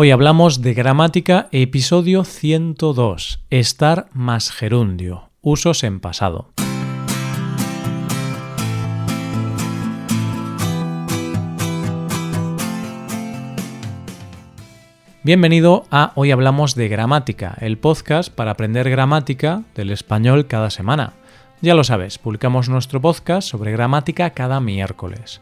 Hoy hablamos de gramática, episodio 102, estar más gerundio, usos en pasado. Bienvenido a Hoy Hablamos de Gramática, el podcast para aprender gramática del español cada semana. Ya lo sabes, publicamos nuestro podcast sobre gramática cada miércoles.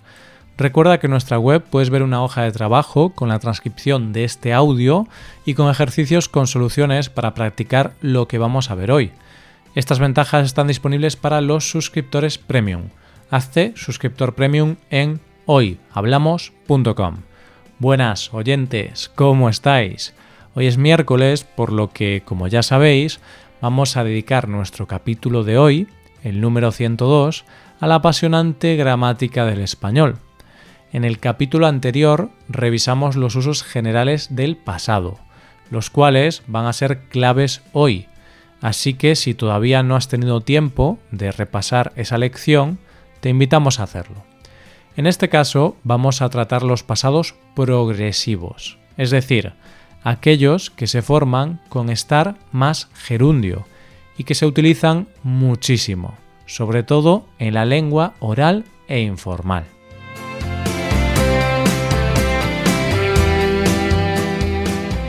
Recuerda que en nuestra web puedes ver una hoja de trabajo con la transcripción de este audio y con ejercicios con soluciones para practicar lo que vamos a ver hoy. Estas ventajas están disponibles para los suscriptores premium. Hazte suscriptor premium en hoyhablamos.com. Buenas oyentes, ¿cómo estáis? Hoy es miércoles, por lo que, como ya sabéis, vamos a dedicar nuestro capítulo de hoy, el número 102, a la apasionante gramática del español. En el capítulo anterior revisamos los usos generales del pasado, los cuales van a ser claves hoy, así que si todavía no has tenido tiempo de repasar esa lección, te invitamos a hacerlo. En este caso vamos a tratar los pasados progresivos, es decir, aquellos que se forman con estar más gerundio y que se utilizan muchísimo, sobre todo en la lengua oral e informal.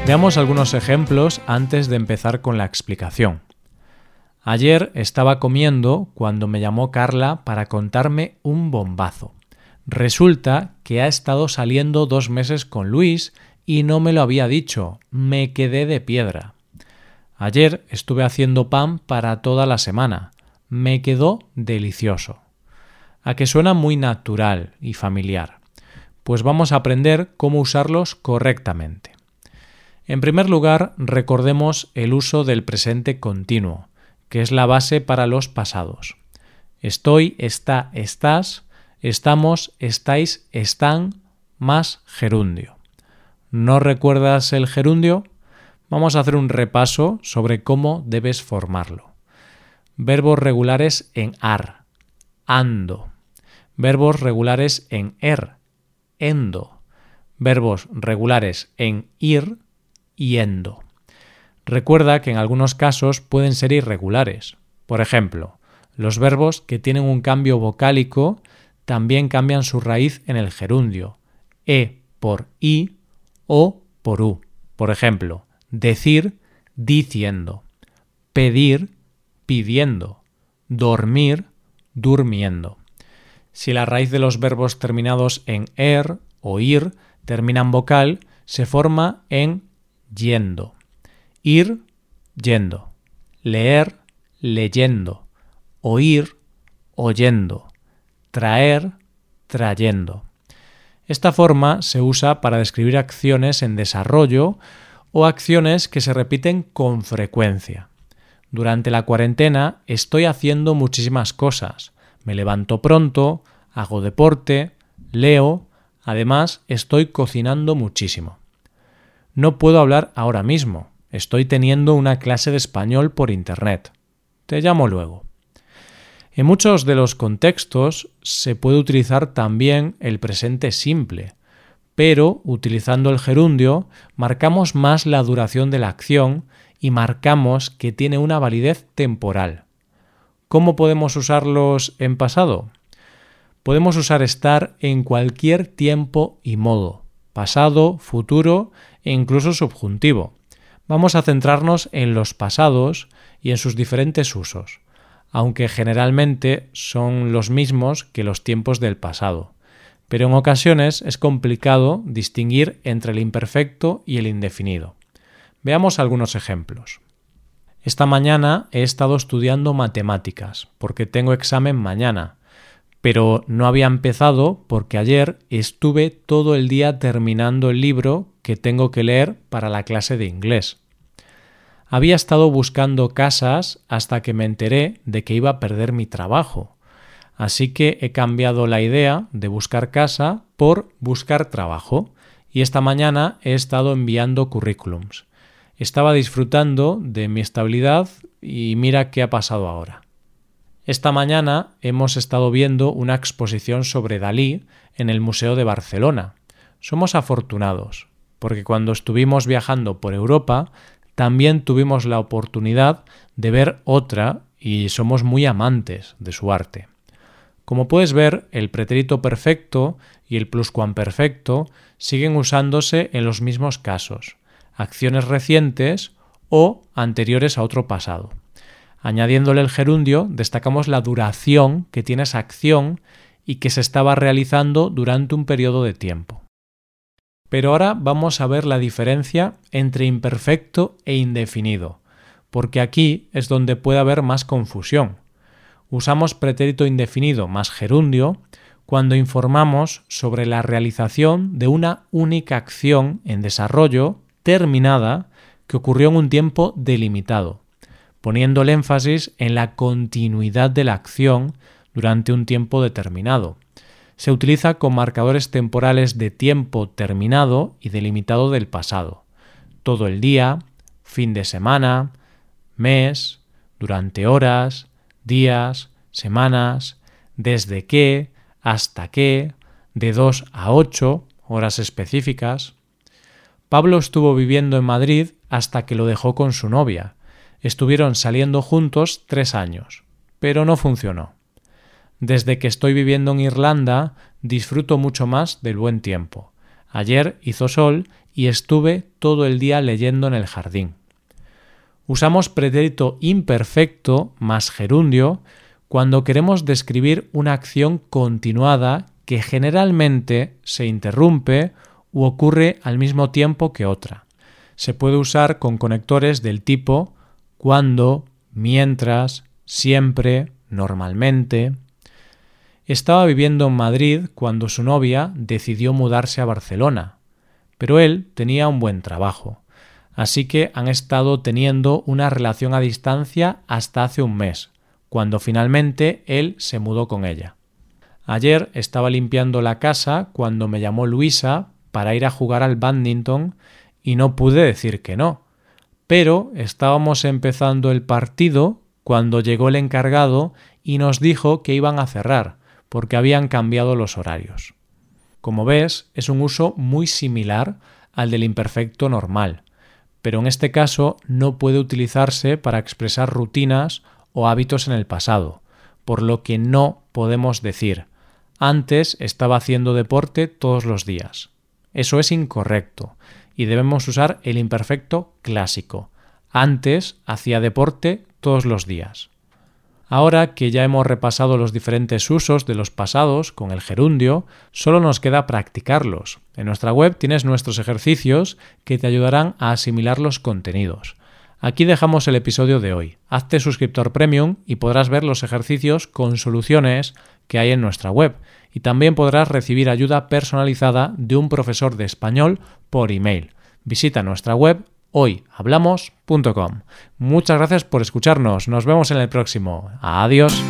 Veamos algunos ejemplos antes de empezar con la explicación. Ayer estaba comiendo cuando me llamó Carla para contarme un bombazo. Resulta que ha estado saliendo dos meses con Luis y no me lo había dicho. Me quedé de piedra. Ayer estuve haciendo pan para toda la semana. Me quedó delicioso. A que suena muy natural y familiar. Pues vamos a aprender cómo usarlos correctamente. En primer lugar, recordemos el uso del presente continuo, que es la base para los pasados. Estoy, está, estás, estamos, estáis, están, más gerundio. ¿No recuerdas el gerundio? Vamos a hacer un repaso sobre cómo debes formarlo. Verbos regulares en ar, ando. Verbos regulares en er, endo. Verbos regulares en ir, yendo. Recuerda que en algunos casos pueden ser irregulares. Por ejemplo, los verbos que tienen un cambio vocálico también cambian su raíz en el gerundio, e por i o por u. Por ejemplo, decir, diciendo, pedir, pidiendo, dormir, durmiendo. Si la raíz de los verbos terminados en er o ir terminan vocal, se forma en yendo. Ir, yendo. Leer, leyendo. Oír, oyendo. Traer, trayendo. Esta forma se usa para describir acciones en desarrollo o acciones que se repiten con frecuencia. Durante la cuarentena estoy haciendo muchísimas cosas. Me levanto pronto, hago deporte, leo, además estoy cocinando muchísimo. No puedo hablar ahora mismo. Estoy teniendo una clase de español por Internet. Te llamo luego. En muchos de los contextos se puede utilizar también el presente simple, pero utilizando el gerundio marcamos más la duración de la acción y marcamos que tiene una validez temporal. ¿Cómo podemos usarlos en pasado? Podemos usar estar en cualquier tiempo y modo, pasado, futuro e incluso subjuntivo. Vamos a centrarnos en los pasados y en sus diferentes usos, aunque generalmente son los mismos que los tiempos del pasado. Pero en ocasiones es complicado distinguir entre el imperfecto y el indefinido. Veamos algunos ejemplos. Esta mañana he estado estudiando matemáticas, porque tengo examen mañana, pero no había empezado porque ayer estuve todo el día terminando el libro que tengo que leer para la clase de inglés. Había estado buscando casas hasta que me enteré de que iba a perder mi trabajo, así que he cambiado la idea de buscar casa por buscar trabajo y esta mañana he estado enviando currículums. Estaba disfrutando de mi estabilidad y mira qué ha pasado ahora. Esta mañana hemos estado viendo una exposición sobre Dalí en el Museo de Barcelona. Somos afortunados. porque cuando estuvimos viajando por Europa también tuvimos la oportunidad de ver otra y somos muy amantes de su arte. Como puedes ver, el pretérito perfecto y el pluscuamperfecto siguen usándose en los mismos casos, acciones recientes o anteriores a otro pasado. Añadiéndole el gerundio, destacamos la duración que tiene esa acción y que se estaba realizando durante un periodo de tiempo. Pero ahora vamos a ver la diferencia entre imperfecto e indefinido, porque aquí es donde puede haber más confusión. Usamos pretérito indefinido más gerundio cuando informamos sobre la realización de una única acción en desarrollo terminada que ocurrió en un tiempo delimitado, poniendo el énfasis en la continuidad de la acción durante un tiempo determinado. Se utiliza con marcadores temporales de tiempo terminado y delimitado del pasado. Todo el día, fin de semana, mes, durante horas, días, semanas, desde qué, hasta qué, de 2 a 8 horas específicas. Pablo estuvo viviendo en Madrid hasta que lo dejó con su novia. Estuvieron saliendo juntos tres años, pero no funcionó. Desde que estoy viviendo en Irlanda disfruto mucho más del buen tiempo. Ayer hizo sol y estuve todo el día leyendo en el jardín. Usamos pretérito imperfecto más gerundio cuando queremos describir una acción continuada que generalmente se interrumpe u ocurre al mismo tiempo que otra. Se puede usar con conectores del tipo cuando, mientras, siempre, normalmente. Estaba viviendo en Madrid cuando su novia decidió mudarse a Barcelona, pero él tenía un buen trabajo así que han estado teniendo una relación a distancia hasta hace un mes, cuando finalmente él se mudó con ella. Ayer estaba limpiando la casa cuando me llamó Luisa para ir a jugar al badminton y no pude decir que no. Pero estábamos empezando el partido cuando llegó el encargado y nos dijo que iban a cerrar, porque habían cambiado los horarios. Como ves, es un uso muy similar al del imperfecto normal, pero en este caso no puede utilizarse para expresar rutinas o hábitos en el pasado, por lo que no podemos decir antes estaba haciendo deporte todos los días. Eso es incorrecto y debemos usar el imperfecto clásico. Antes hacía deporte todos los días. Ahora que ya hemos repasado los diferentes usos de los pasados con el gerundio, solo nos queda practicarlos. En nuestra web tienes nuestros ejercicios que te ayudarán a asimilar los contenidos. Aquí dejamos el episodio de hoy. Hazte suscriptor premium y podrás ver los ejercicios con soluciones que hay en nuestra web. Y también podrás recibir ayuda personalizada de un profesor de español por email. Visita nuestra web hoyhablamos.com. Muchas gracias por escucharnos. Nos vemos en el próximo. Adiós.